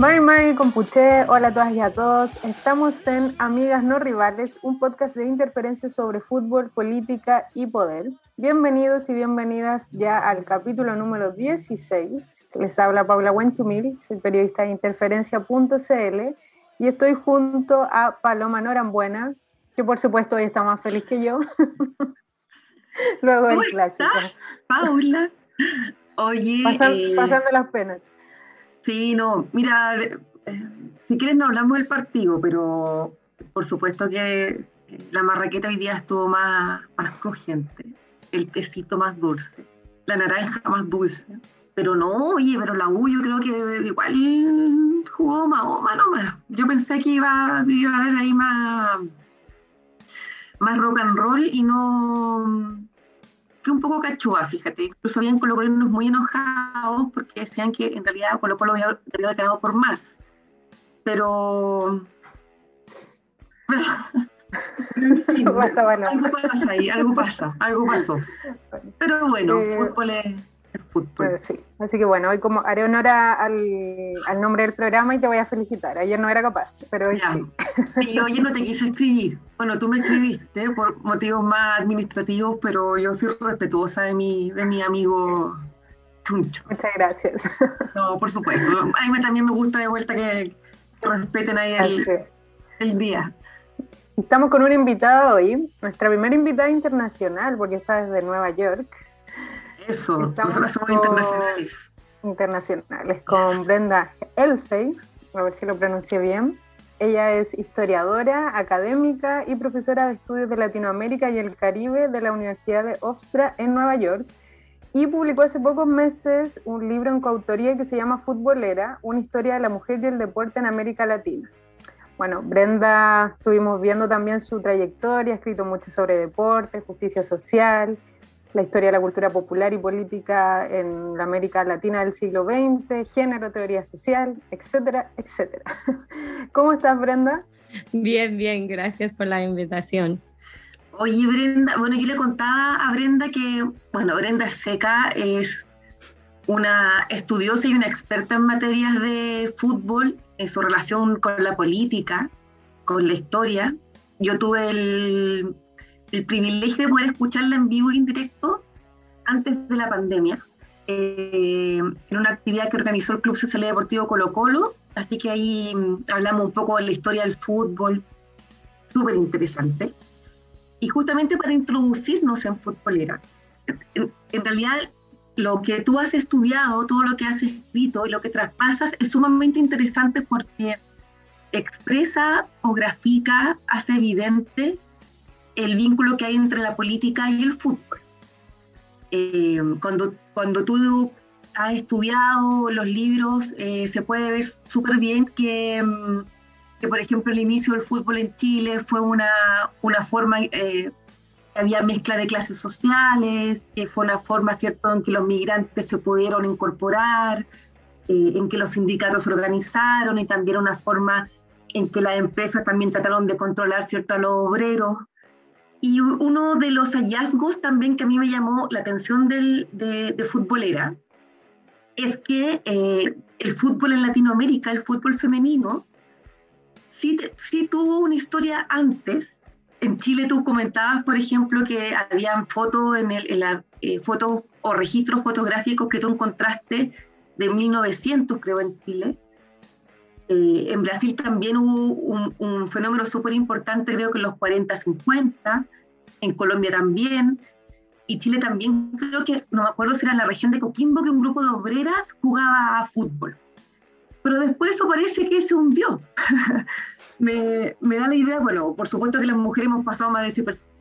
Mari Mari Compuche, hola a todas y a todos. Estamos en Amigas No Rivales, un podcast de interferencias sobre fútbol, política y poder. Bienvenidos y bienvenidas ya al capítulo número 16. Les habla Paula Wenchumil, soy periodista de interferencia.cl y estoy junto a Paloma Norambuena, que por supuesto hoy está más feliz que yo. Luego del clásico. Paula. Oye. Eh, pasando las penas. Sí, no, mira, eh, si quieres no hablamos del partido, pero por supuesto que la marraqueta hoy día estuvo más, más crujiente, el tecito más dulce, la naranja más dulce. Pero no, oye, pero la U yo creo que igual jugó Mahoma nomás. Yo pensé que iba, iba a haber ahí más, más rock and roll y no, que un poco cachúa, fíjate. Incluso habían colocolinos muy enojados porque decían que en realidad Colo Colo haber ganado por más. Pero. algo pasa ahí, algo pasa, algo pasó. Pero bueno, eh, fútbol es pues sí. Así que bueno, hoy como haré honor al, al, nombre del programa y te voy a felicitar. Ayer no era capaz, pero hoy sí. Y hoy no te quise escribir. Bueno, tú me escribiste por motivos más administrativos, pero yo soy respetuosa de mi, de mi amigo Chuncho. Muchas gracias. No, por supuesto. A mí también me gusta de vuelta que, respeten ahí el, el día. Estamos con una invitada hoy, nuestra primera invitada internacional, porque está desde Nueva York. Eso, nosotros somos internacionales. Internacionales, con Brenda Elsey, a ver si lo pronuncié bien. Ella es historiadora, académica y profesora de estudios de Latinoamérica y el Caribe de la Universidad de Hofstra en Nueva York y publicó hace pocos meses un libro en coautoría que se llama Futbolera, una historia de la mujer y el deporte en América Latina. Bueno, Brenda, estuvimos viendo también su trayectoria, ha escrito mucho sobre deporte, justicia social, la historia de la cultura popular y política en la América Latina del siglo XX, género, teoría social, etcétera, etcétera. ¿Cómo estás, Brenda? Bien, bien, gracias por la invitación. Oye, Brenda, bueno, yo le contaba a Brenda que, bueno, Brenda Seca es una estudiosa y una experta en materias de fútbol, en su relación con la política, con la historia. Yo tuve el el privilegio de poder escucharla en vivo y en directo antes de la pandemia, eh, en una actividad que organizó el Club Social Deportivo Colo Colo, así que ahí mm, hablamos un poco de la historia del fútbol, súper interesante. Y justamente para introducirnos en futbolera, en, en realidad lo que tú has estudiado, todo lo que has escrito y lo que traspasas es sumamente interesante porque expresa o grafica, hace evidente el vínculo que hay entre la política y el fútbol. Eh, cuando, cuando tú has estudiado los libros, eh, se puede ver súper bien que, mm, que, por ejemplo, el inicio del fútbol en Chile fue una, una forma, eh, había mezcla de clases sociales, que fue una forma, ¿cierto?, en que los migrantes se pudieron incorporar, en que los sindicatos se organizaron y también una forma en que las empresas también trataron de controlar, ¿cierto?, a los obreros y uno de los hallazgos también que a mí me llamó la atención del, de, futbolera es que eh, el fútbol en Latinoamérica, el fútbol femenino, sí, sí, tuvo una historia antes. En Chile tú comentabas, por ejemplo, que habían fotos en, el, eh, fotos o registros fotográficos que tú encontraste de 1900, creo, en Chile. Eh, en Brasil también hubo un, fenómeno súper importante, creo que en los 40-50, en Colombia también, y Chile también, creo que, no me acuerdo si era en la región de Coquimbo, que un grupo de obreras jugaba a fútbol. Pero después eso parece que se hundió. me, me, da la idea, bueno, por supuesto que las mujeres hemos pasado más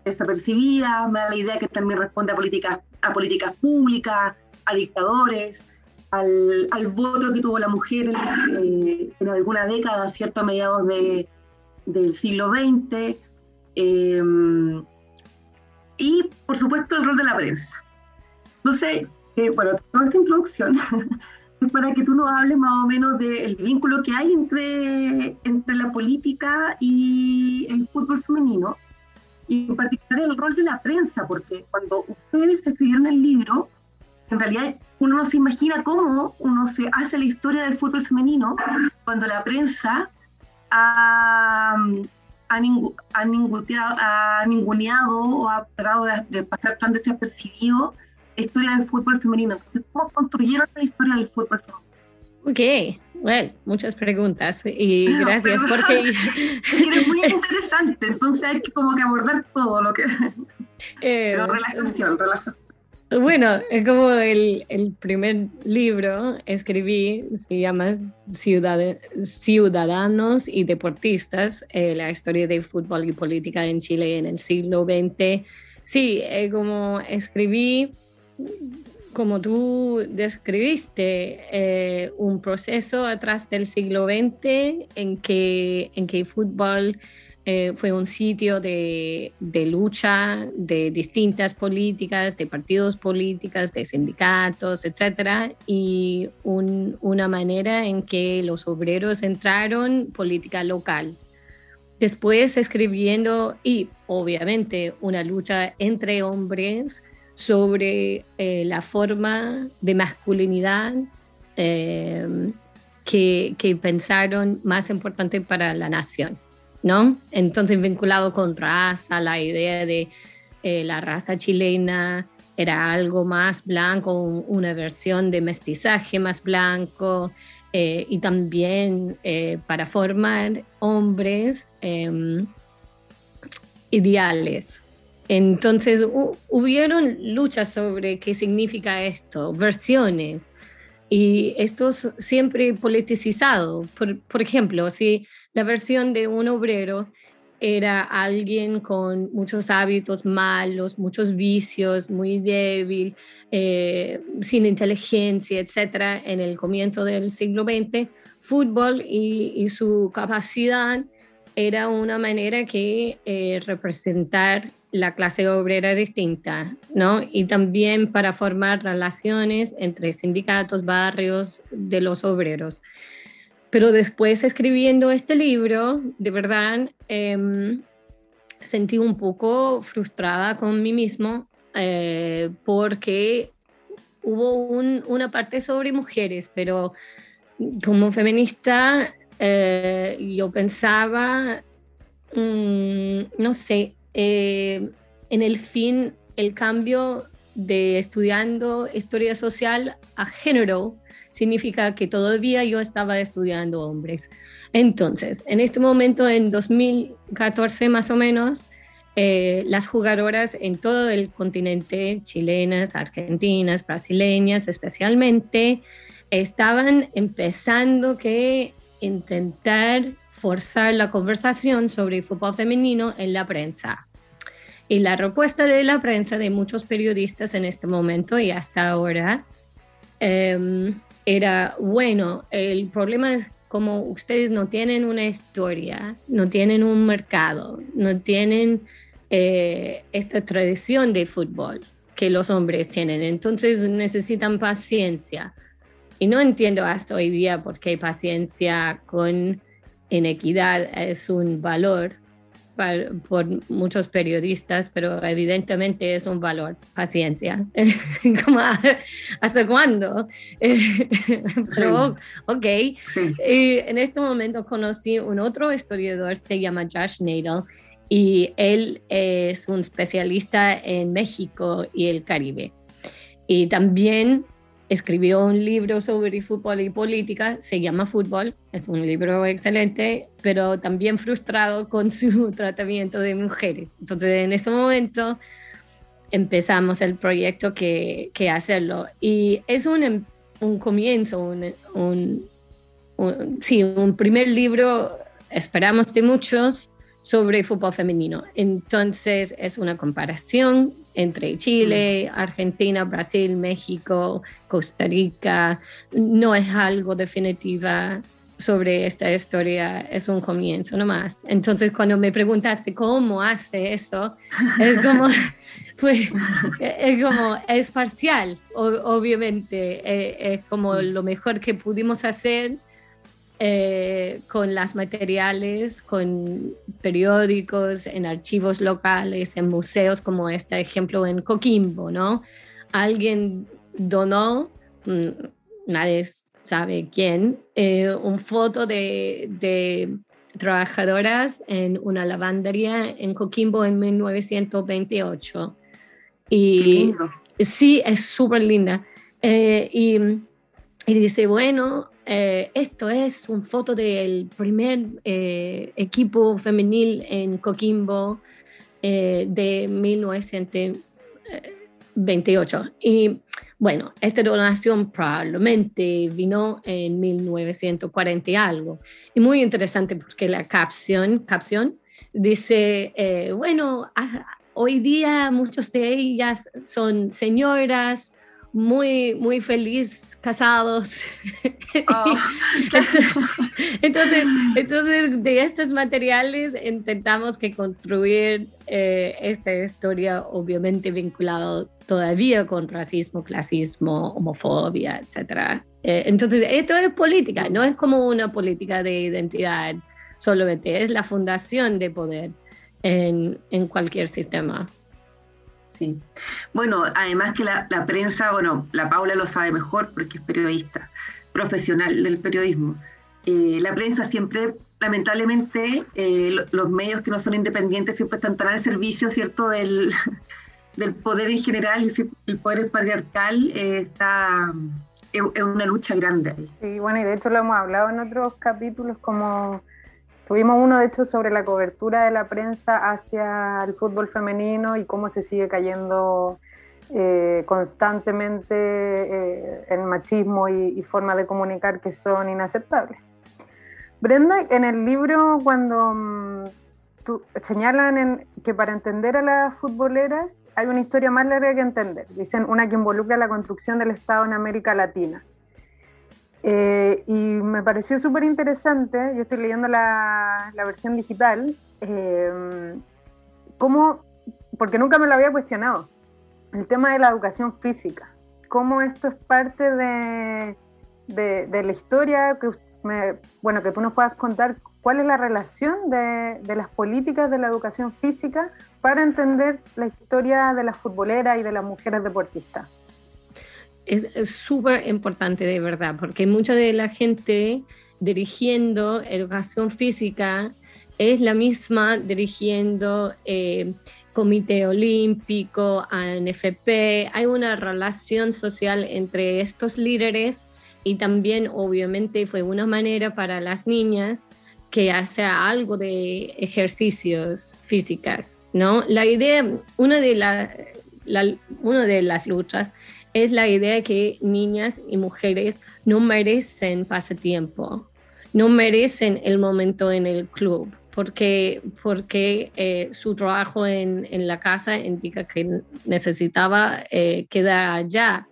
desapercibidas, me da la idea que también responde a políticas, a políticas públicas, a dictadores, al, al, voto que tuvo la mujer eh, en alguna década, ¿cierto? A mediados de, del siglo XX. Eh, y, por supuesto, el rol de la prensa. Entonces, eh, bueno, toda esta introducción es para que tú nos hables más o menos del vínculo que hay entre, entre la política y el fútbol femenino, y en particular el rol de la prensa, porque cuando ustedes escribieron el libro, en realidad uno no se imagina cómo uno se hace la historia del fútbol femenino cuando la prensa ha, ha, ninguneado o ha tratado de, pasar tan desapercibido la historia del fútbol femenino. Entonces, ¿cómo construyeron la historia del fútbol femenino? Ok, bueno, muchas preguntas y gracias porque... es muy interesante, entonces hay que como que abordar todo lo que... Eh, Pero relajación, relajación. Bueno, es como el, el, primer libro escribí, se llama Ciudadanos y Deportistas, eh, la historia de fútbol y política en Chile en el siglo XX. Sí, eh, como escribí, como tú describiste, eh, un proceso atrás del siglo XX en que, en que el fútbol eh, fue un sitio de, lucha de distintas políticas, de partidos políticos, de sindicatos, etcétera, y una manera en que los obreros entraron política local. Después escribiendo y obviamente una lucha entre hombres sobre eh, la forma de masculinidad eh, que, que pensaron más importante para la nación. ¿No? Entonces vinculado con raza, la idea de eh, la raza chilena era algo más blanco, una versión de mestizaje más blanco, eh, y también eh, para formar hombres em, ideales. Entonces hubieron luchas sobre qué significa esto, versiones, y esto es siempre politicizado. Por, ejemplo, si la versión de un obrero era alguien con muchos hábitos malos, muchos vicios, muy débil, eh, sin inteligencia, etcétera, en el comienzo del siglo XX, fútbol y, y su capacidad era una manera que eh, representar la clase obrera distinta, ¿no? Y también para formar relaciones entre sindicatos, barrios de los obreros. Pero después escribiendo este libro, de verdad, em, sentí un poco frustrada con mí mismo eh, porque hubo una parte sobre mujeres, pero como feminista eh, yo pensaba, mm, no sé, eh, en el fin, el cambio de estudiando historia social a género significa que todavía yo estaba estudiando hombres. Entonces, en este momento, en 2014 más o menos, eh, las jugadoras en todo el continente, chilenas, argentinas, brasileñas especialmente, estaban empezando que intentar forzar la conversación sobre el fútbol femenino en la prensa. Y la respuesta de la prensa, de muchos periodistas en este momento y hasta ahora, em, era, bueno, el problema es como ustedes no tienen una historia, no tienen un mercado, no tienen eh, esta tradición de fútbol que los hombres tienen, entonces necesitan paciencia. Y no entiendo hasta hoy día por qué paciencia con inequidad es un valor por muchos periodistas, pero evidentemente es un valor, paciencia. ¿Hasta cuándo? pero, ok. Y en este momento conocí un otro historiador, se llama Josh Nadel, y él es un especialista en México y el Caribe. Y también escribió un libro sobre fútbol y política, se llama Fútbol, es un libro excelente, pero también frustrado con su tratamiento de mujeres. Entonces, en ese momento empezamos el proyecto que, que hacerlo. Y es un, em, un comienzo, un, un, sí, un primer libro, esperamos de muchos, sobre fútbol femenino. Entonces, es una comparación entre Chile, Argentina, Brasil, México, Costa Rica. No es algo definitiva sobre esta historia, es un comienzo nomás. Entonces, cuando me preguntaste cómo hace eso, es como, es, como, es parcial, obviamente, eh, es como lo mejor que pudimos hacer eh, con las materiales, con periódicos, en archivos locales, en museos como este ejemplo en Coquimbo, ¿no? Alguien donó, mm, nadie sabe quién, eh, un foto de, de, trabajadoras en una lavandería en Coquimbo en 1928. Y sí, es súper linda. Eh, y, y, dice, bueno, eh, esto es un foto del primer equipo femenil en Coquimbo de 1928. Y bueno, esta donación probablemente vino en 1940 y algo. Y muy interesante porque la capción, capción dice, eh, bueno, hoy día muchos de ellas son señoras, muy, muy feliz casados. Oh. entonces, entonces, de estos materiales intentamos que construir eh, esta historia, obviamente vinculado todavía con racismo, clasismo, homofobia, etc. Eh, entonces, esto es política, no es como una política de identidad solamente, es la fundación de poder en, en cualquier sistema. Sí. Bueno, además que la, prensa, bueno, la Paula lo sabe mejor porque es periodista, profesional del periodismo. Eh, la prensa siempre, lamentablemente, eh, los medios que no son independientes siempre están tan al servicio, ¿cierto?, del, del poder en general y el poder patriarcal eh, está es, una lucha grande. Sí, bueno, y de hecho lo hemos hablado en otros capítulos como Tuvimos uno, de hecho, sobre la cobertura de la prensa hacia el fútbol femenino y cómo se sigue cayendo eh, constantemente eh, el machismo y, formas de comunicar que son inaceptables. Brenda, en el libro, cuando mm, señalan que para entender a las futboleras hay una historia más larga que entender. Dicen una que involucra la construcción del Estado en América Latina. Eh, y me pareció súper interesante, yo estoy leyendo la, versión digital, eh, cómo, porque nunca me lo había cuestionado, el tema de la educación física, cómo esto es parte de, de, la historia, que, bueno, que tú nos puedas contar cuál es la relación de, de las políticas de la educación física para entender la historia de las futboleras y de las mujeres deportistas es súper importante de verdad, porque mucha de la gente dirigiendo educación física es la misma dirigiendo eh, Comité Olímpico, ANFP. Hay una relación social entre estos líderes y también obviamente fue una manera para las niñas que hace algo de ejercicios físicos, ¿no? La idea, una de, la, una de las luchas es la idea que niñas y mujeres no merecen pasatiempo, no merecen el momento en el club, porque, porque eh, su trabajo en, la casa indica que necesitaba eh, quedar allá.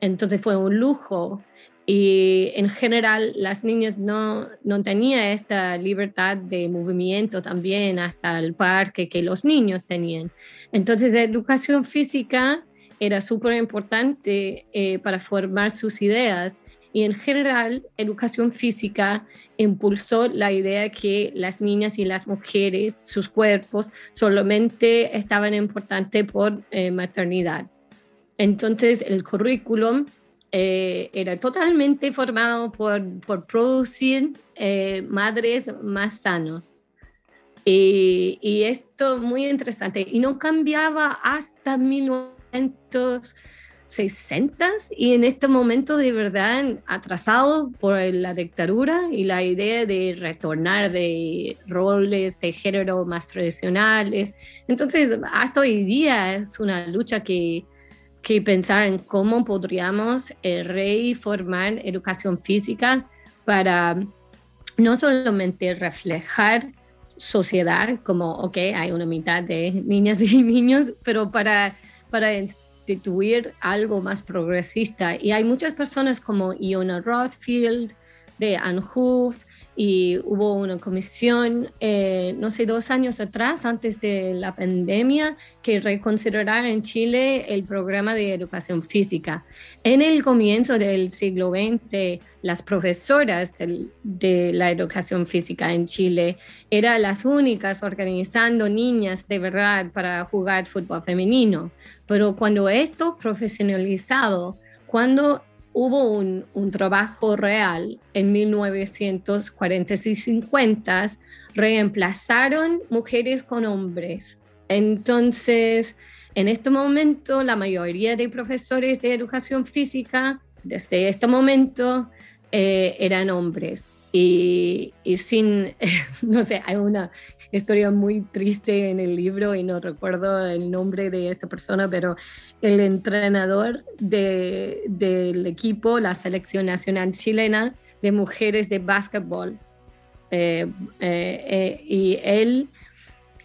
Entonces fue un lujo y en general las niñas no, no tenían esta libertad de movimiento también hasta el parque que los niños tenían. Entonces educación física era súper importante eh, para formar sus ideas. Y en general, educación física impulsó la idea que las niñas y las mujeres, sus cuerpos, solamente estaban importantes por eh, maternidad. Entonces, el currículum eh, era totalmente formado por, por producir madres más sanos. Y, y, esto muy interesante. Y no cambiaba hasta 19 60 y en este momento de verdad atrasado por la dictadura y la idea de retornar de roles de género más tradicionales. Entonces, hasta hoy día es una lucha que, que pensar en cómo podríamos eh, reformar educación física para no solamente reflejar sociedad como, ok, hay una mitad de niñas y niños, pero para para instituir algo más progresista. Y hay muchas personas como Iona Rothfield, de Anhoof, y hubo una comisión, eh, no sé, dos años atrás, antes de la pandemia, que reconsiderara en Chile el programa de educación física. En el comienzo del siglo XX, las profesoras de la educación física en Chile eran las únicas organizando niñas de verdad para jugar fútbol femenino. Pero cuando esto profesionalizado, cuando hubo un, un, trabajo real en 1940 y 50, reemplazaron mujeres con hombres. Entonces, en este momento, la mayoría de profesores de educación física, desde este momento, eh, eran hombres. Y, sin, no sé, hay una historia muy triste en el libro y no recuerdo el nombre de esta persona, pero el entrenador de, del equipo, la selección nacional chilena de mujeres de básquetbol, eh, eh, eh, y él,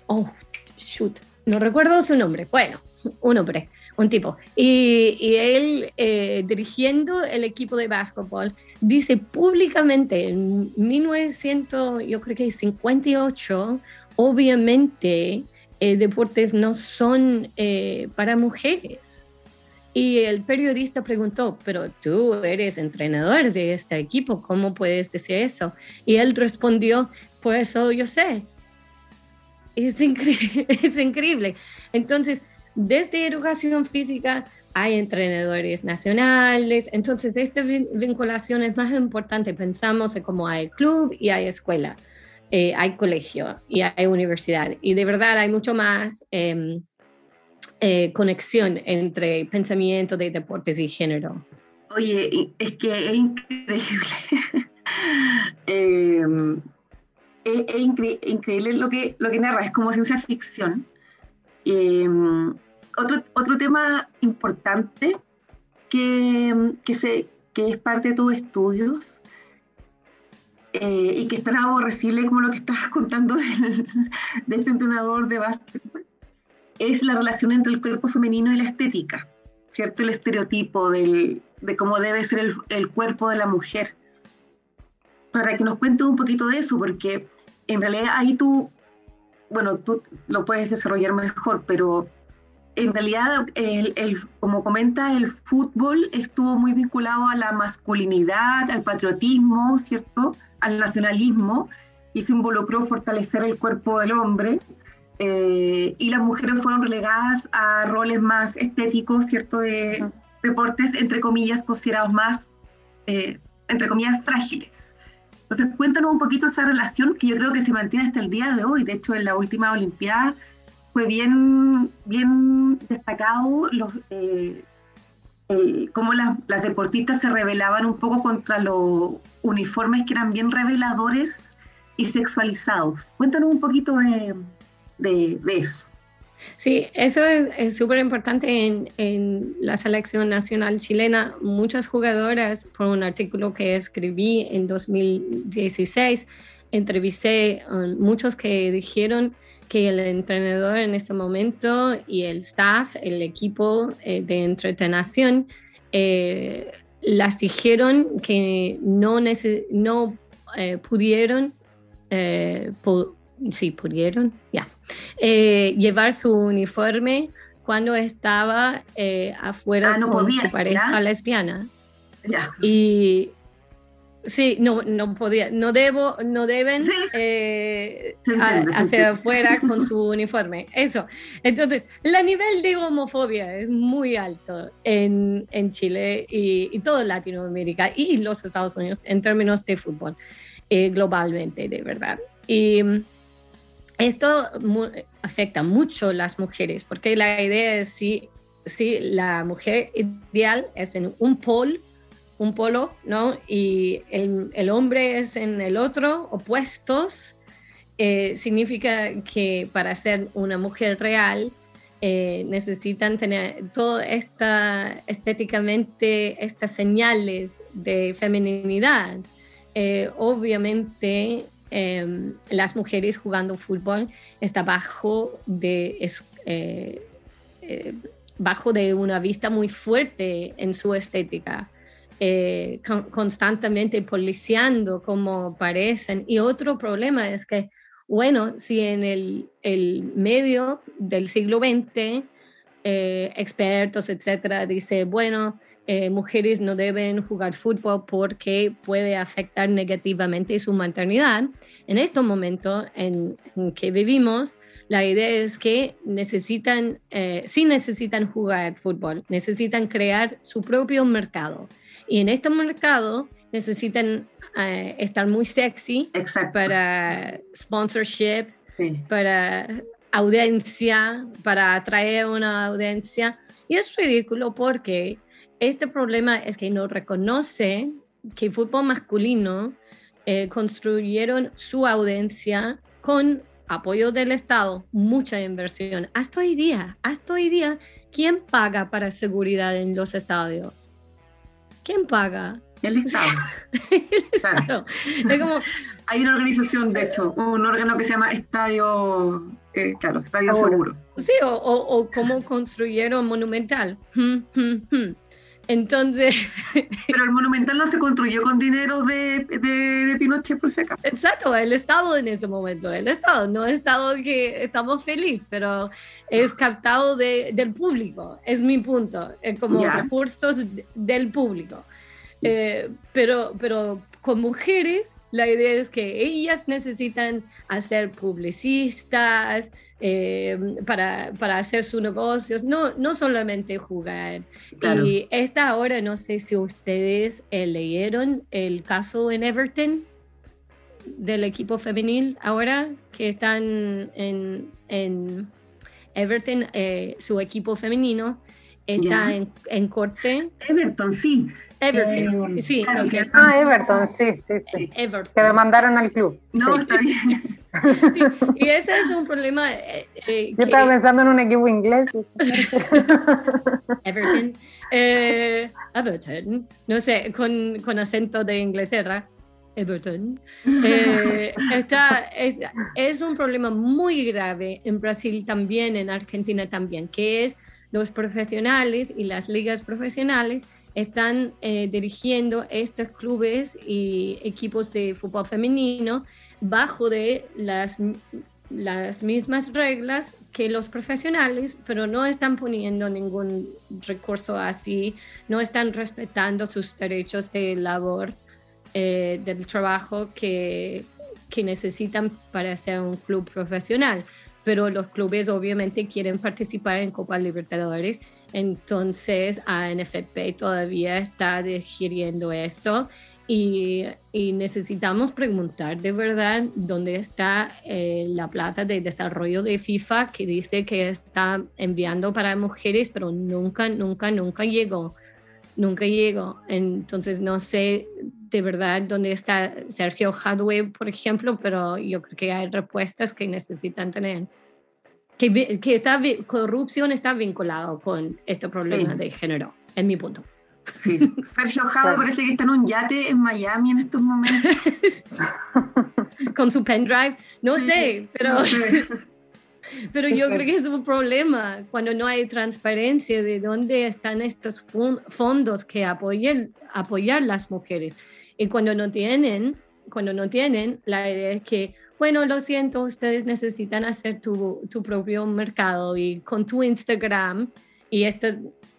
oh, shoot, no recuerdo su nombre, bueno, un hombre, un tipo. Y, él, eh, dirigiendo el equipo de básquetbol, dice públicamente en 1900, yo creo que 58, obviamente eh, deportes no son eh, para mujeres. Y el periodista preguntó, pero tú eres entrenador de este equipo, ¿cómo puedes decir eso? Y él respondió, por eso yo sé. Es increíble. Entonces, desde educación física hay entrenadores nacionales, entonces esta vinculación es más importante. Pensamos en cómo hay club y hay escuela, eh, hay colegio y hay universidad. Y de verdad hay mucho más eh, eh, conexión entre pensamiento de deportes y género. Oye, es que es increíble. Em, es, es incre increíble lo que, lo que narra, es como ciencia ficción. Eh, otro, otro tema importante que, que, se, que es parte de tus estudios eh, y que es tan aborrecible como lo que estabas contando del, de este entrenador de básquetbol, es la relación entre el cuerpo femenino y la estética, ¿cierto? El estereotipo del, de cómo debe ser el, el cuerpo de la mujer. Para que nos cuentes un poquito de eso, porque en realidad ahí tú, bueno, tú lo puedes desarrollar mejor, pero en realidad, el, como comenta, el fútbol estuvo muy vinculado a la masculinidad, al patriotismo, ¿cierto? Al nacionalismo, y se involucró fortalecer el cuerpo del hombre. Eh, y las mujeres fueron relegadas a roles más estéticos, ¿cierto? De deportes, entre comillas, considerados más, eh, entre comillas, frágiles. Entonces, cuéntanos un poquito esa relación que yo creo que se mantiene hasta el día de hoy. De hecho, en la última Olimpiada fue bien, bien destacado los, eh, cómo las, las, deportistas se rebelaban un poco contra los uniformes que eran bien reveladores y sexualizados. Cuéntanos un poquito de, de, eso. Sí, eso es súper importante en, en, la selección nacional chilena. Muchas jugadoras, por un artículo que escribí en 2016, entrevisté a muchos que dijeron que el entrenador en este momento y el staff, el equipo eh, de entretenación, eh, las dijeron que no, no eh, pudieron, eh, sí, pudieron, ya, eh, llevar su uniforme cuando estaba afuera ah, con su pareja lesbiana. Ya. Y Sí, no, no podía, no debo, no deben eh, hacer afuera con su uniforme. Eso. Entonces, el nivel de homofobia es muy alto en, en Chile y, y toda Latinoamérica y los Estados Unidos en términos de fútbol, eh, globalmente, de verdad. Y mm, esto afecta mucho a las mujeres, porque la idea es si, si la mujer ideal es en un polo un polo, ¿no? Y el, el hombre es en el otro, opuestos, eh, significa que para ser una mujer real eh, necesitan tener todo esta estéticamente estas señales de feminidad. Eh, obviamente em, las mujeres jugando fútbol está bajo de bajo de una vista muy fuerte en su estética eh, constantemente policiando como parecen. Y otro problema es que, bueno, si en el, el medio del siglo XX eh, expertos, etcétera, dice, bueno, eh, mujeres no deben jugar fútbol porque puede afectar negativamente su maternidad. En este momento en, que vivimos, la idea es que necesitan, eh, sí necesitan jugar fútbol, necesitan crear su propio mercado. Y en este mercado necesitan eh, estar muy sexy para sponsorship, para audiencia, para atraer una audiencia. Y es ridículo porque este problema es que no reconoce que el fútbol masculino eh, construyeron su audiencia con apoyo del Estado, mucha inversión. Hasta hoy día, hasta hoy día, ¿quién paga para seguridad en los estadios? ¿Quién paga? El Estado. Hay una organización, de hecho, un órgano que se llama Estadio, eh, claro, Estadio Seguro. Sí, o, o, cómo construyeron Monumental. Hmm, hmm, hmm. Entonces. Pero el Monumental no se construyó con dinero de, de, Pinochet, por si acaso. Exacto, el Estado en ese momento, el Estado, no Estado que estamos felices, pero es captado de, del público, es mi punto, es como recursos del público. Eh, pero, pero con mujeres, la idea es que ellas necesitan hacer publicistas eh, para, para, hacer sus negocios, no, no solamente jugar. Y esta ahora, no sé si ustedes eh, leyeron el caso en Everton del equipo femenil ahora, que están en, en Everton, su equipo femenino está en, en, corte. Everton, sí. Everton, eh, sí. ah, Everton, sí, sí, sí. Everton. Que demandaron al club. No, está bien. y ese es un problema. Eh, eh, Yo estaba pensando en un equipo inglés. Everton. Everton. No sé, con, con acento de Inglaterra. Everton. está, es, es un problema muy grave en Brasil también, en Argentina también, que es los profesionales y las ligas profesionales están eh, dirigiendo estos clubes y equipos de fútbol femenino bajo de las, las mismas reglas que los profesionales, pero no están poniendo ningún recurso así, no están respetando sus derechos de labor, eh, del trabajo que, que necesitan para ser un club profesional pero los clubes obviamente quieren participar en Copa Libertadores, entonces ANFP todavía está digiriendo eso y, necesitamos preguntar de verdad dónde está eh, la plata de desarrollo de FIFA que dice que está enviando para mujeres, pero nunca, nunca, nunca llegó. Nunca llegó. Entonces no sé de verdad dónde está Sergio Hadway, por ejemplo, pero yo creo que hay respuestas que necesitan tener. Que, que esta corrupción está vinculado con este problema de género, en mi punto. Sí, Sergio Hadway parece que está en un yate en Miami en estos momentos. con su pendrive, no sé, pero... Pero yo creo que es un problema cuando no hay transparencia de dónde están estos fondos que apoyan apoyar las mujeres. Y cuando no tienen, cuando no tienen, la idea es que, bueno, lo siento, ustedes necesitan hacer tu, tu propio mercado y con tu Instagram, y esto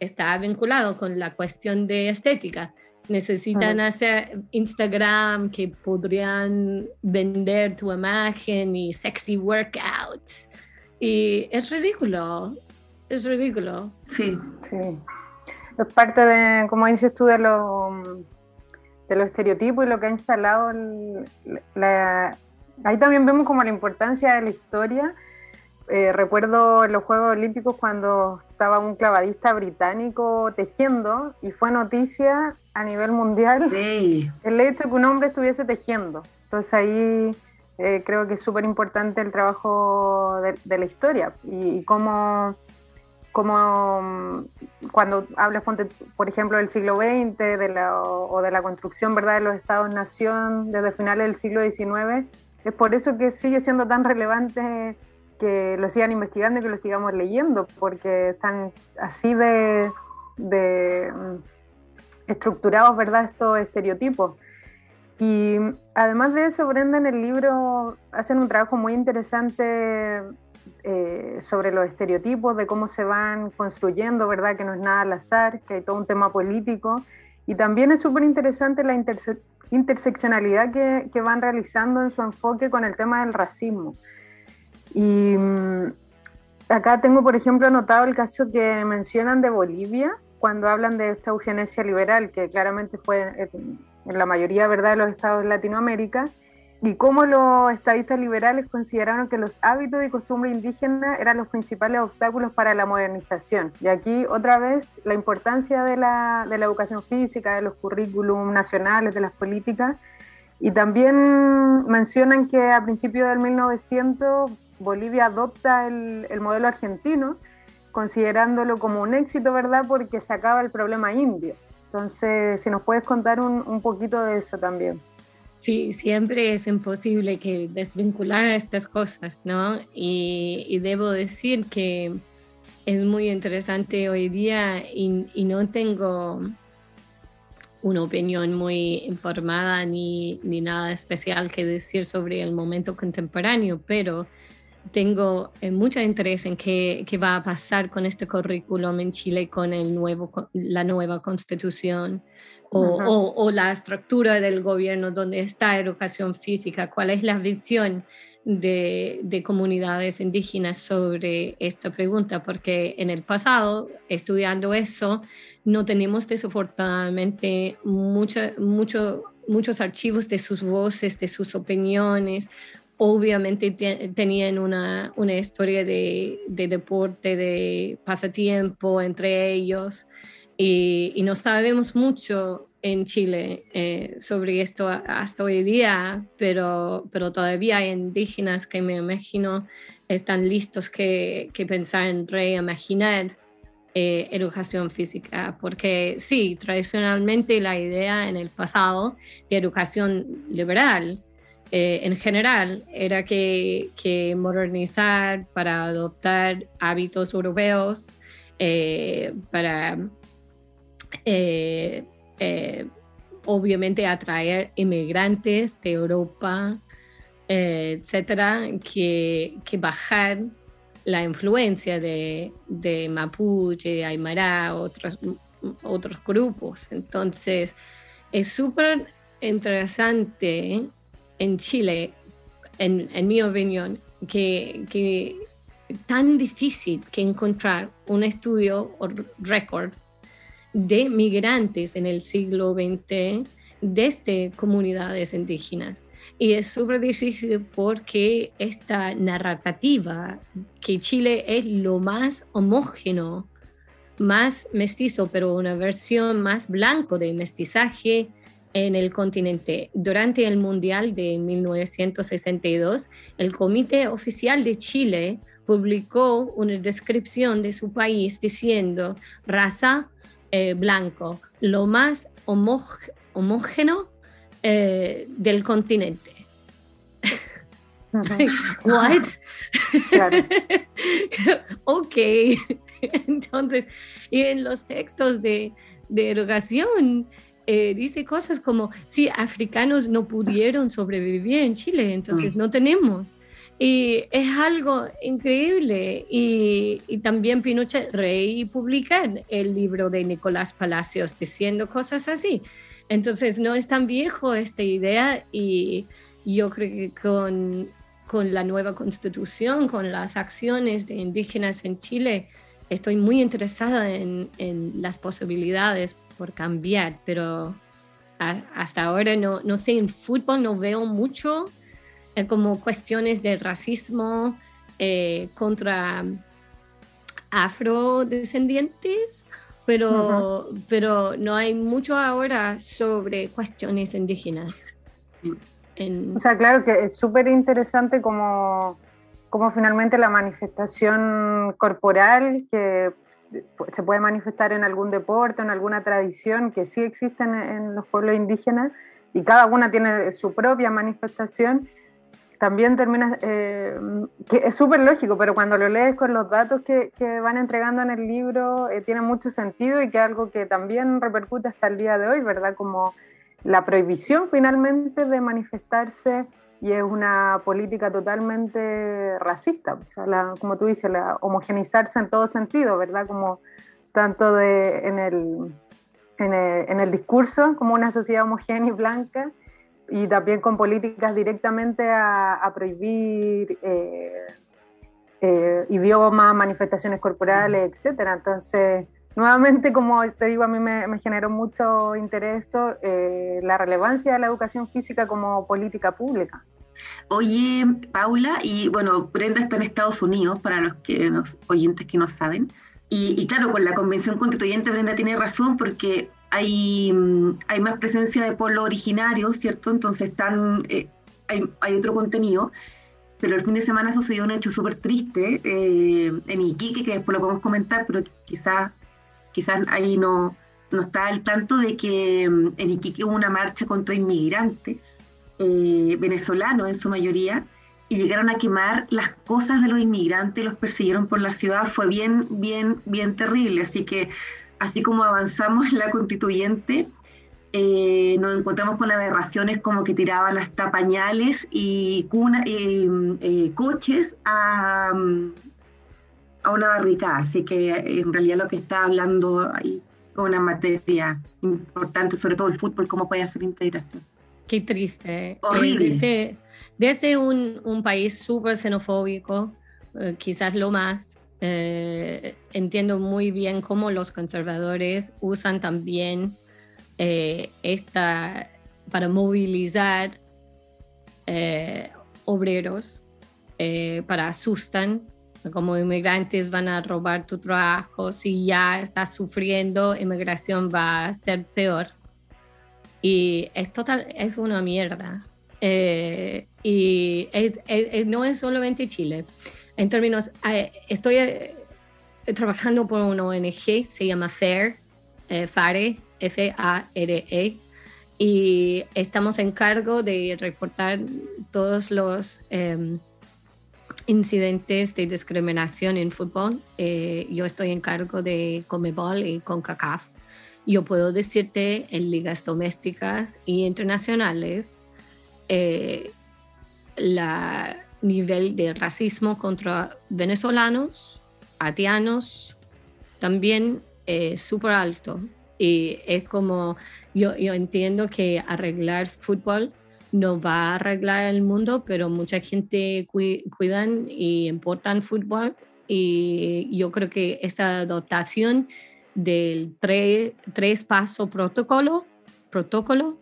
está vinculado con la cuestión de estética. Necesitan hacer Instagram que podrían vender tu imagen y sexy workouts. Y es ridículo, es ridículo. Sí. Sí. Es parte de, como dices tú, de lo de los estereotipos y lo que ha instalado la, ahí también vemos como la importancia de la historia. Eh, recuerdo en los Juegos Olímpicos cuando estaba un clavadista británico tejiendo y fue noticia a nivel mundial el hecho de que un hombre estuviese tejiendo. Entonces ahí eh, creo que es súper importante el trabajo de, la historia y, y cómo como mm, cuando hablas, por ejemplo, del siglo XX de la, o de la construcción ¿verdad? de los estados-nación desde finales del siglo XIX, es por eso que sigue siendo tan relevante que lo sigan investigando y que lo sigamos leyendo, porque están así de, de mm, estructurados ¿verdad? estos estereotipos. Y además de eso, Brenda en el libro hacen un trabajo muy interesante eh, sobre los estereotipos, de cómo se van construyendo, ¿verdad? Que no es nada al azar, que hay todo un tema político. Y también es súper interesante la interseccionalidad que, van realizando en su enfoque con el tema del racismo. Y mm, acá tengo, por ejemplo, anotado el caso que mencionan de Bolivia, cuando hablan de esta eugenesia liberal, que claramente fue en, en la mayoría ¿verdad? de los estados de Latinoamérica, y cómo los estadistas liberales consideraron que los hábitos y costumbres indígenas eran los principales obstáculos para la modernización. Y aquí otra vez la importancia de la, educación física, de los currículum nacionales, de las políticas. Y también mencionan que a principios del 1900 Bolivia adopta el, el modelo argentino, considerándolo como un éxito, ¿verdad? Porque se acaba el problema indio. Entonces, si nos puedes contar un poquito de eso también. Sí, siempre es imposible que desvincular estas cosas, ¿no? Y, debo decir que es muy interesante hoy día y, no tengo una opinión muy informada ni, ni, nada especial que decir sobre el momento contemporáneo, pero tengo eh, mucho interés en qué, qué, va a pasar con este currículum en Chile con el nuevo, la nueva constitución o, la estructura del gobierno donde está educación física, cuál es la visión de, de, comunidades indígenas sobre esta pregunta, porque en el pasado, estudiando eso, no tenemos desafortunadamente mucho, mucho, muchos archivos de sus voces, de sus opiniones. Obviamente tenían una, una historia de, de deporte, de pasatiempo entre ellos y, no sabemos mucho en Chile eh, sobre esto hasta hoy día, pero, pero todavía hay indígenas que me imagino están listos que, que pensar en reimaginar eh, educación física, porque sí, tradicionalmente la idea en el pasado de educación liberal eh, en general era que, que, modernizar para adoptar hábitos europeos, para eh, eh, obviamente atraer inmigrantes de Europa, eh, etcétera, que, que, bajar la influencia de, Mapuche, Aymara, otros, otros grupos. Entonces, es súper interesante en Chile, en, en mi opinión, que, que tan difícil que encontrar un estudio o récord de migrantes en el siglo XX desde comunidades indígenas. Y es súper difícil porque esta narrativa que Chile es lo más homógeno, más mestizo, pero una versión más blanco de mestizaje en el continente. Durante el Mundial de 1962, el Comité Oficial de Chile publicó una descripción de su país diciendo raza, eh, blanco, lo más homógeno eh, del continente. What? ok. Entonces, y en los textos de, de educación eh, dice cosas como, si africanos no pudieron sobrevivir en Chile, entonces mm. no tenemos. Y es algo increíble. Y, también Pinochet Rey publica el libro de Nicolás Palacios diciendo cosas así. Entonces no es tan viejo esta idea y yo creo que con, con la nueva constitución, con las acciones de indígenas en Chile, estoy muy interesada en, en las posibilidades por cambiar, pero hasta ahora no, no sé, en fútbol no veo mucho eh, como cuestiones de racismo eh, contra afrodescendientes, pero, pero no hay mucho ahora sobre cuestiones indígenas. O sea, claro que es súper interesante como, como finalmente la manifestación corporal que se puede manifestar en algún deporte, en alguna tradición que sí existen en los pueblos indígenas y cada una tiene su propia manifestación también termina, eh, que es súper lógico, pero cuando lo lees con los datos que, van entregando en el libro, eh, tiene mucho sentido y que es algo que también repercute hasta el día de hoy, ¿verdad? Como la prohibición finalmente de manifestarse y es una política totalmente racista, o sea, como tú dices, la homogenizarse en todo sentido, ¿verdad? Como tanto de, en, el, en, el, discurso como una sociedad homogénea y blanca, y también con políticas directamente a, prohibir eh, eh, idiomas, manifestaciones corporales, etcétera. Entonces, nuevamente, como te digo, a mí me, generó mucho interés esto, eh, la relevancia de la educación física como política pública. Oye, Paula, y bueno, Brenda está en Estados Unidos, para los que los oyentes que no saben. Y, claro, con la convención constituyente Brenda tiene razón porque hay, mm, hay más presencia de pueblos originarios, ¿cierto? Entonces están, eh, hay, hay, otro contenido. Pero el fin de semana sucedió un hecho súper triste eh, en Iquique, que después lo podemos comentar, pero quizás quizás ahí no, no está al tanto de que mm, en Iquique hubo una marcha contra inmigrantes eh, venezolanos en su mayoría y llegaron a quemar las cosas de los inmigrantes, los persiguieron por la ciudad, fue bien, bien, bien terrible. Así que así como avanzamos en la constituyente, eh, nos encontramos con aberraciones como que tiraban hasta pañales y eh, coches a, mm, a una barricada. Así que en realidad lo que está hablando ahí es una materia importante, sobre todo el fútbol, cómo puede hacer integración. Qué triste. Eh, Horrible. desde, desde un, un, país súper xenofóbico, eh, quizás lo más, eh, entiendo muy bien cómo los conservadores usan también esta para movilizar obreros, para asustan como inmigrantes van a robar tu trabajo, si ya estás sufriendo, inmigración va a ser peor. Y es total, es una mierda. Eh, y no es solamente Chile. En términos, eh, estoy eh, trabajando por una ONG, se llama FAIR, FARE, F-A-R-E, y estamos en cargo de reportar todos los em, incidentes de discriminación en fútbol. Eh, yo estoy en cargo de Comebol y CONCACAF. Yo puedo decirte en ligas domésticas y internacionales eh, nivel de racismo contra venezolanos, haitianos, también es súper alto. Y es como, yo, yo entiendo que arreglar fútbol no va a arreglar el mundo, pero mucha gente cuidan y importan fútbol y yo creo que esta dotación del tres, tres paso protocolo, protocolo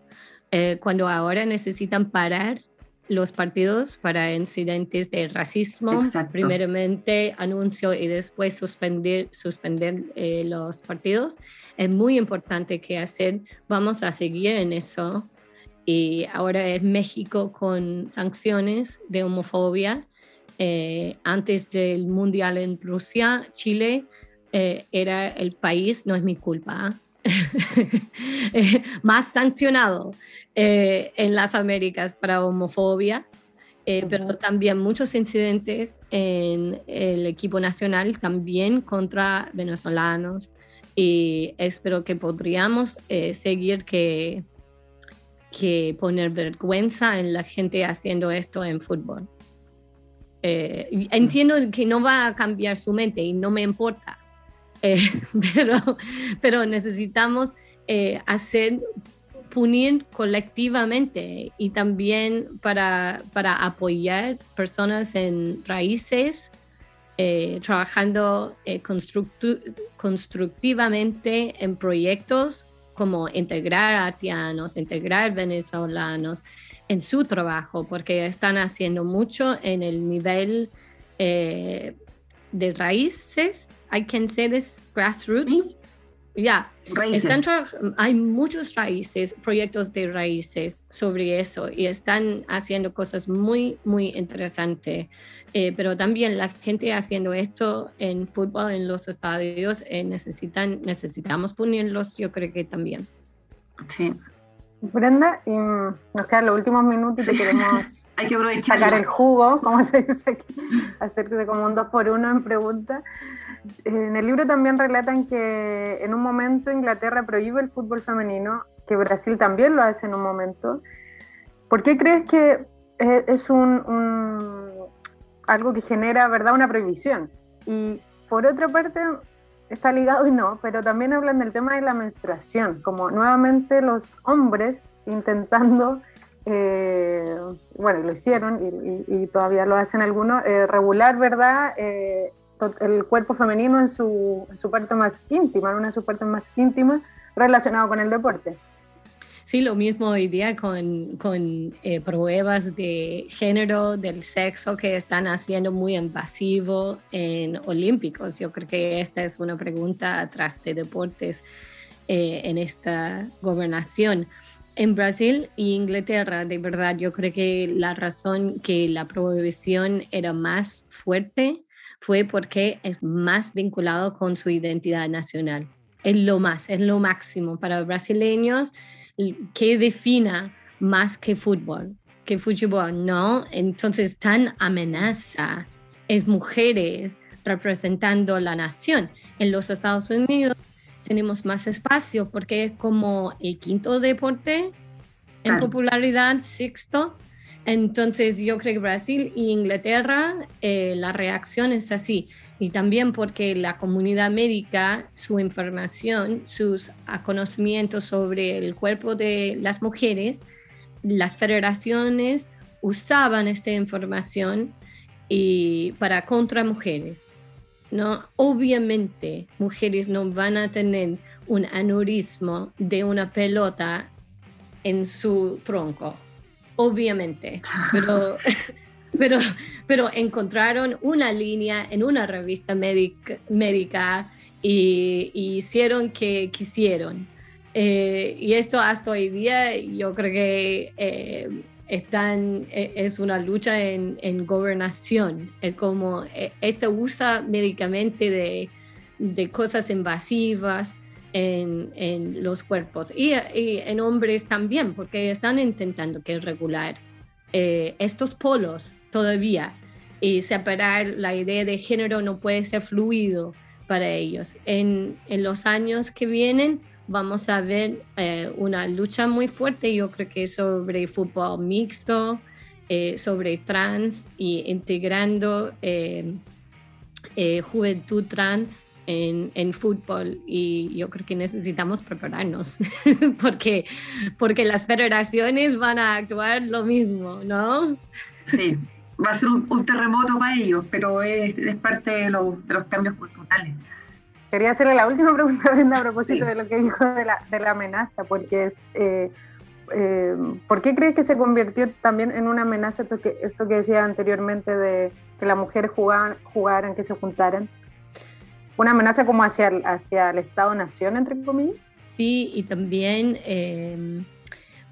eh, cuando ahora necesitan parar los partidos para incidentes de racismo, primeramente anuncio y después suspender, suspender eh, los partidos. Es muy importante que hacer, vamos a seguir en eso. Y ahora es México con sanciones de homofobia. Eh, antes del Mundial en Rusia, Chile eh, era el país, no es mi culpa, eh, más sancionado en las Américas para homofobia. pero también muchos incidentes en el equipo nacional, también contra venezolanos. Y espero que podríamos seguir que que poner vergüenza en la gente haciendo esto en fútbol. Eh, entiendo que no va a cambiar su mente y no me importa, eh, pero, pero necesitamos eh, hacer, punir colectivamente y también para, para apoyar personas en raíces, trabajando constructivamente en proyectos como integrar haitianos, integrar venezolanos en su trabajo, porque están haciendo mucho en el nivel eh, de raíces. I can say this, grassroots. Ya, hay muchos raíces, proyectos de raíces sobre eso y están haciendo cosas muy, muy interesantes. Eh, pero también la gente haciendo esto en fútbol, en los estadios, eh, necesitan, necesitamos ponerlos, yo creo que también. Sí. Brenda, y nos quedan los últimos minutos y te queremos hay que sacar el jugo, como se dice aquí, hacerte como un dos por uno en preguntas. En el libro también relatan que en un momento Inglaterra prohíbe el fútbol femenino, que Brasil también lo hace en un momento. ¿Por qué crees que es, un, algo que genera, ¿verdad?, una prohibición. Y por otra parte, está ligado y no, pero también hablan del tema de la menstruación, como nuevamente los hombres intentando, eh, bueno, lo hicieron y, todavía lo hacen algunos, eh, regular, ¿verdad? Eh, el cuerpo femenino en su, en su parte más íntima, en una de sus partes más íntimas, relacionado con el deporte. Sí, lo mismo hoy día con, con eh, pruebas de género, del sexo que están haciendo muy invasivo en olímpicos. Yo creo que esta es una pregunta atrás de deportes eh, en esta gobernación. En Brasil e Inglaterra, de verdad, yo creo que la razón que la prohibición era más fuerte fue porque es más vinculado con su identidad nacional. Es lo más, es lo máximo para brasileños que defina más que fútbol, que fútbol, ¿no? Entonces, tan amenaza es mujeres representando la nación. En los Estados Unidos tenemos más espacio porque es como el quinto deporte en popularidad, sexto. Entonces yo creo que Brasil e Inglaterra, eh, la reacción es así y también porque la comunidad médica, su información, sus conocimientos sobre el cuerpo de las mujeres, las federaciones usaban esta información para contra mujeres. ¿no? Obviamente, mujeres no van a tener un aneurismo de una pelota en su tronco, obviamente, pero pero, pero encontraron una línea en una revista médica, y, hicieron que quisieron. Eh, y esto hasta hoy día yo creo que eh, están, e, es una lucha en, gobernación, es como e, esto usa médicamente de, cosas invasivas en, los cuerpos y, y, en hombres también, porque están intentando que regular eh, estos polos todavía y separar la idea de género no puede ser fluido para ellos. En, en los años que vienen vamos a ver eh, una lucha muy fuerte, yo creo que sobre fútbol mixto, eh, sobre trans y integrando eh, juventud trans en, en, fútbol y yo creo que necesitamos prepararnos porque, porque las federaciones van a actuar lo mismo, ¿no? Sí, va a ser un, terremoto para ellos, pero es, es parte de, los cambios culturales. Quería hacerle la última pregunta a propósito de lo que dijo de la, de la amenaza, porque es, eh, eh, ¿por qué crees que se convirtió también en una amenaza esto que, esto que decía anteriormente de que las mujeres jugaban, jugaran, que se juntaran? ¿Una amenaza como hacia, hacia el Estado-Nación, entre comillas? Sí, y también eh,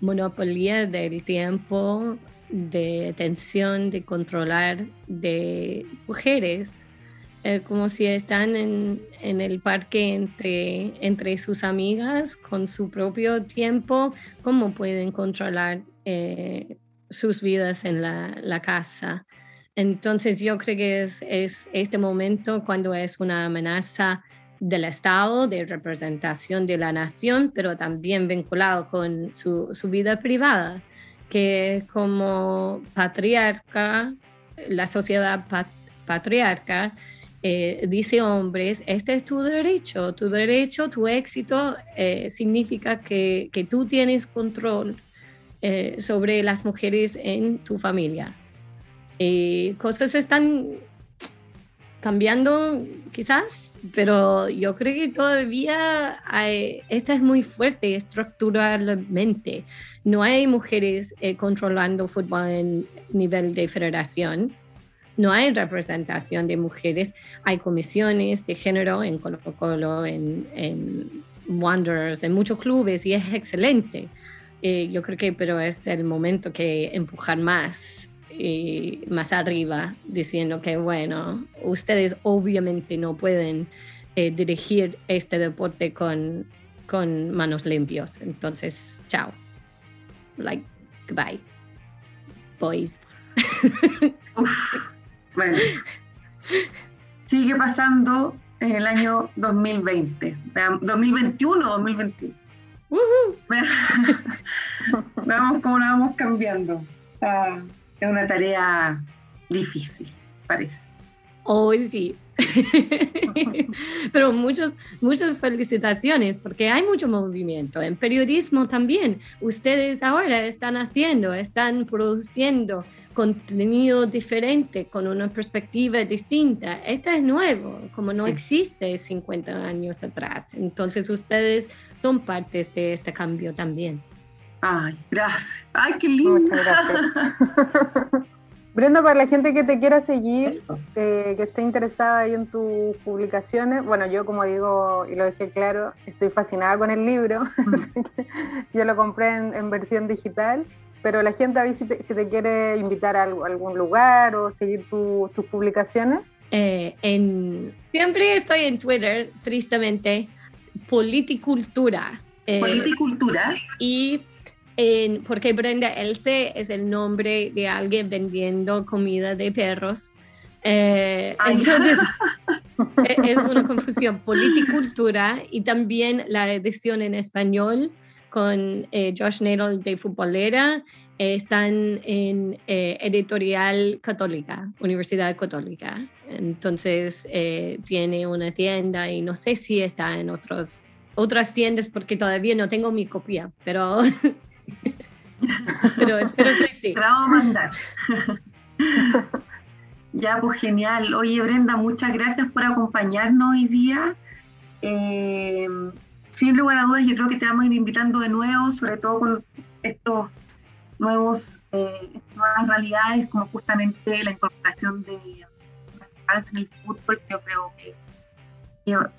monopolio del tiempo de tensión, de controlar de mujeres, eh, como si están en, el parque entre, entre sus amigas con su propio tiempo, cómo pueden controlar eh, sus vidas en la, casa. Entonces yo creo que es, es, este momento cuando es una amenaza del Estado, de representación de la nación, pero también vinculado con su, su vida privada que como patriarca, la sociedad patriarca, eh, dice hombres, este es tu derecho, tu derecho, tu éxito eh, significa que, que, tú tienes control eh, sobre las mujeres en tu familia. Y cosas están cambiando quizás, pero yo creo que todavía hay, esta es muy fuerte estructuralmente. No hay mujeres eh, controlando fútbol en nivel de federación. No hay representación de mujeres. Hay comisiones de género en Colo Colo, en, Wanderers, en muchos clubes y es excelente. Eh, yo creo que, pero es el momento que empujar más más arriba diciendo que, bueno, ustedes obviamente no pueden eh, dirigir este deporte con, con manos limpios. Entonces, chao. Like, goodbye. Boys. bueno. Sigue pasando en el año 2020. 2021 2021. Veamos cómo la vamos cambiando Es una tarea difícil, parece. Hoy sí. Pero muchos, muchas felicitaciones porque hay mucho movimiento. En periodismo también. Ustedes ahora están haciendo, están produciendo contenido diferente, con una perspectiva distinta. Esto es nuevo, como no existe 50 años atrás. Entonces ustedes son partes de este cambio también. Ay, gracias. Ay, qué lindo. Muchas gracias. Brenda, para la gente que te quiera seguir, eh, que esté interesada ahí en tus publicaciones, bueno, yo como digo y lo dejé claro, estoy fascinada con el libro, yo lo compré en, versión digital, pero la gente a ver si te, quiere invitar a algún lugar o seguir tus publicaciones. Eh, en, siempre estoy en Twitter, tristemente, Politicultura. Eh, Politicultura. Y porque Brenda Else es el nombre de alguien vendiendo comida de perros. Eh, entonces, e, es una confusión. Politicultura y también la edición en español con eh, Josh Nadal de Futbolera eh, están en Editorial Católica, Universidad Católica. Entonces, tiene una tienda y no sé si está en otros, otras tiendas porque todavía no tengo mi copia, pero Pero espero que sí. vamos mandar. ya, pues genial. Oye, Brenda, muchas gracias por acompañarnos hoy día. Eh, sin lugar a dudas, yo creo que te vamos a ir invitando de nuevo, sobre todo con estos nuevos eh, nuevas realidades, como justamente la incorporación de en el fútbol, yo creo que,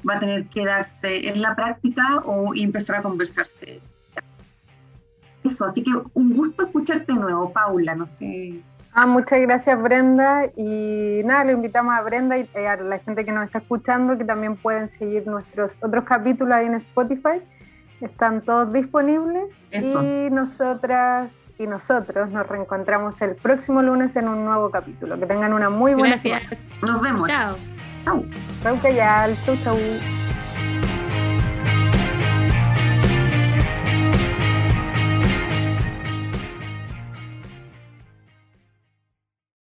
va a tener que darse en la práctica o empezar a conversarse eso, así que un gusto escucharte de nuevo, Paula, no sé. Ah, muchas gracias Brenda y nada, le invitamos a Brenda y a la gente que nos está escuchando que también pueden seguir nuestros otros capítulos ahí en Spotify. Están todos disponibles y nosotras y nosotros nos reencontramos el próximo lunes en un nuevo capítulo. Que tengan una muy buena Gracias. Nos vemos. Chao. Chao. Chau, Chau, chau.